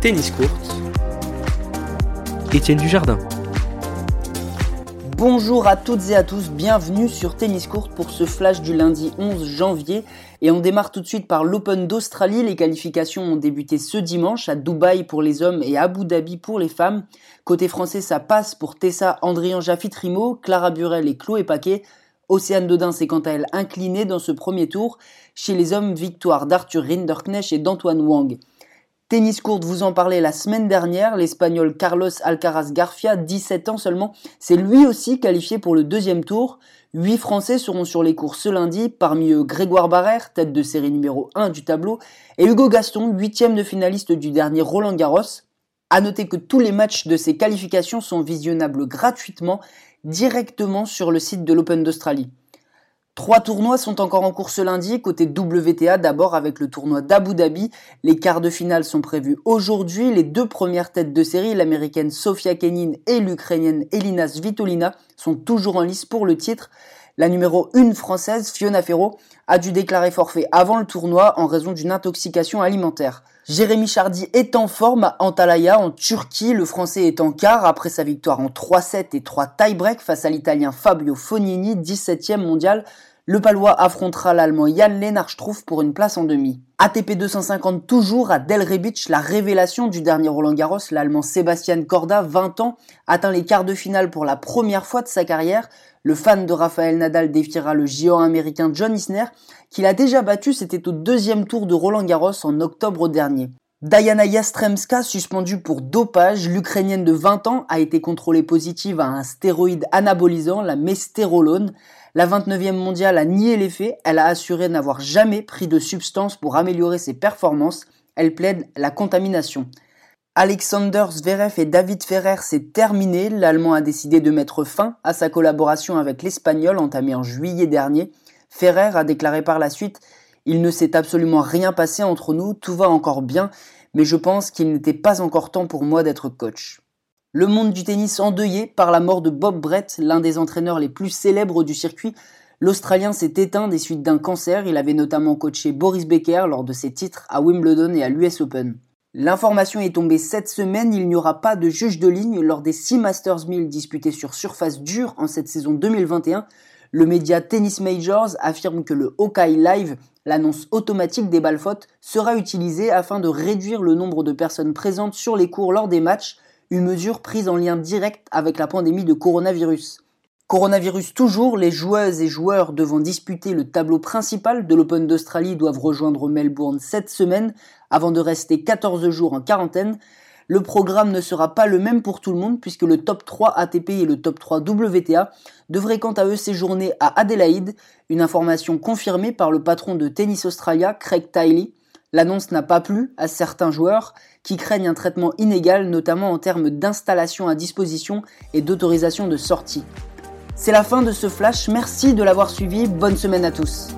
Tennis Court. Étienne Dujardin. Bonjour à toutes et à tous, bienvenue sur Tennis Court pour ce flash du lundi 11 janvier. Et on démarre tout de suite par l'Open d'Australie. Les qualifications ont débuté ce dimanche à Dubaï pour les hommes et à Abu Dhabi pour les femmes. Côté français, ça passe pour Tessa Andrian Jaffitrimo, Clara Burel et Chloé Paquet. Océane Dodin s'est quant à elle inclinée dans ce premier tour. Chez les hommes, victoire d'Arthur Rinderknecht et d'Antoine Wang. Tennis court, vous en parlez la semaine dernière, l'Espagnol Carlos Alcaraz Garcia, 17 ans seulement, s'est lui aussi qualifié pour le deuxième tour. Huit Français seront sur les cours ce lundi, parmi eux Grégoire Barrère, tête de série numéro 1 du tableau, et Hugo Gaston, huitième de finaliste du dernier Roland Garros. À noter que tous les matchs de ces qualifications sont visionnables gratuitement directement sur le site de l'Open d'Australie. Trois tournois sont encore en cours ce lundi, côté WTA d'abord avec le tournoi d'Abu Dhabi. Les quarts de finale sont prévus aujourd'hui. Les deux premières têtes de série, l'américaine Sofia Kenin et l'ukrainienne Elina Svitolina, sont toujours en lice pour le titre. La numéro 1 française, Fiona Ferro, a dû déclarer forfait avant le tournoi en raison d'une intoxication alimentaire. Jérémy Chardy est en forme à Antalya en Turquie. Le français est en quart après sa victoire en 3-7 et 3 tie-break face à l'italien Fabio Fognini, 17e mondial. Le Palois affrontera l'Allemand Jan Lennart Struff pour une place en demi. ATP 250 toujours à Del Rebic, la révélation du dernier Roland Garros, l'Allemand Sébastien Korda, 20 ans, atteint les quarts de finale pour la première fois de sa carrière. Le fan de Rafael Nadal défiera le géant américain John Isner, qu'il a déjà battu, c'était au deuxième tour de Roland Garros en octobre dernier. Diana Yastremska, suspendue pour dopage, l'Ukrainienne de 20 ans, a été contrôlée positive à un stéroïde anabolisant, la mestérolone. La 29e mondiale a nié les faits, elle a assuré n'avoir jamais pris de substance pour améliorer ses performances, elle plaide la contamination. Alexander Zverev et David Ferrer s'est terminé, l'Allemand a décidé de mettre fin à sa collaboration avec l'Espagnol entamée en juillet dernier. Ferrer a déclaré par la suite il ne s'est absolument rien passé entre nous, tout va encore bien, mais je pense qu'il n'était pas encore temps pour moi d'être coach. Le monde du tennis endeuillé par la mort de Bob Brett, l'un des entraîneurs les plus célèbres du circuit, l'Australien s'est éteint des suites d'un cancer, il avait notamment coaché Boris Becker lors de ses titres à Wimbledon et à l'US Open. L'information est tombée cette semaine, il n'y aura pas de juge de ligne lors des 6 Masters 1000 disputés sur surface dure en cette saison 2021. Le média Tennis Majors affirme que le Hawkeye Live, l'annonce automatique des balles fautes, sera utilisé afin de réduire le nombre de personnes présentes sur les cours lors des matchs, une mesure prise en lien direct avec la pandémie de coronavirus. Coronavirus toujours, les joueuses et joueurs devant disputer le tableau principal de l'Open d'Australie doivent rejoindre Melbourne cette semaine avant de rester 14 jours en quarantaine. Le programme ne sera pas le même pour tout le monde puisque le top 3 ATP et le top 3 WTA devraient quant à eux séjourner à Adélaïde, une information confirmée par le patron de Tennis Australia, Craig Tiley. L'annonce n'a pas plu à certains joueurs qui craignent un traitement inégal, notamment en termes d'installation à disposition et d'autorisation de sortie. C'est la fin de ce flash, merci de l'avoir suivi, bonne semaine à tous.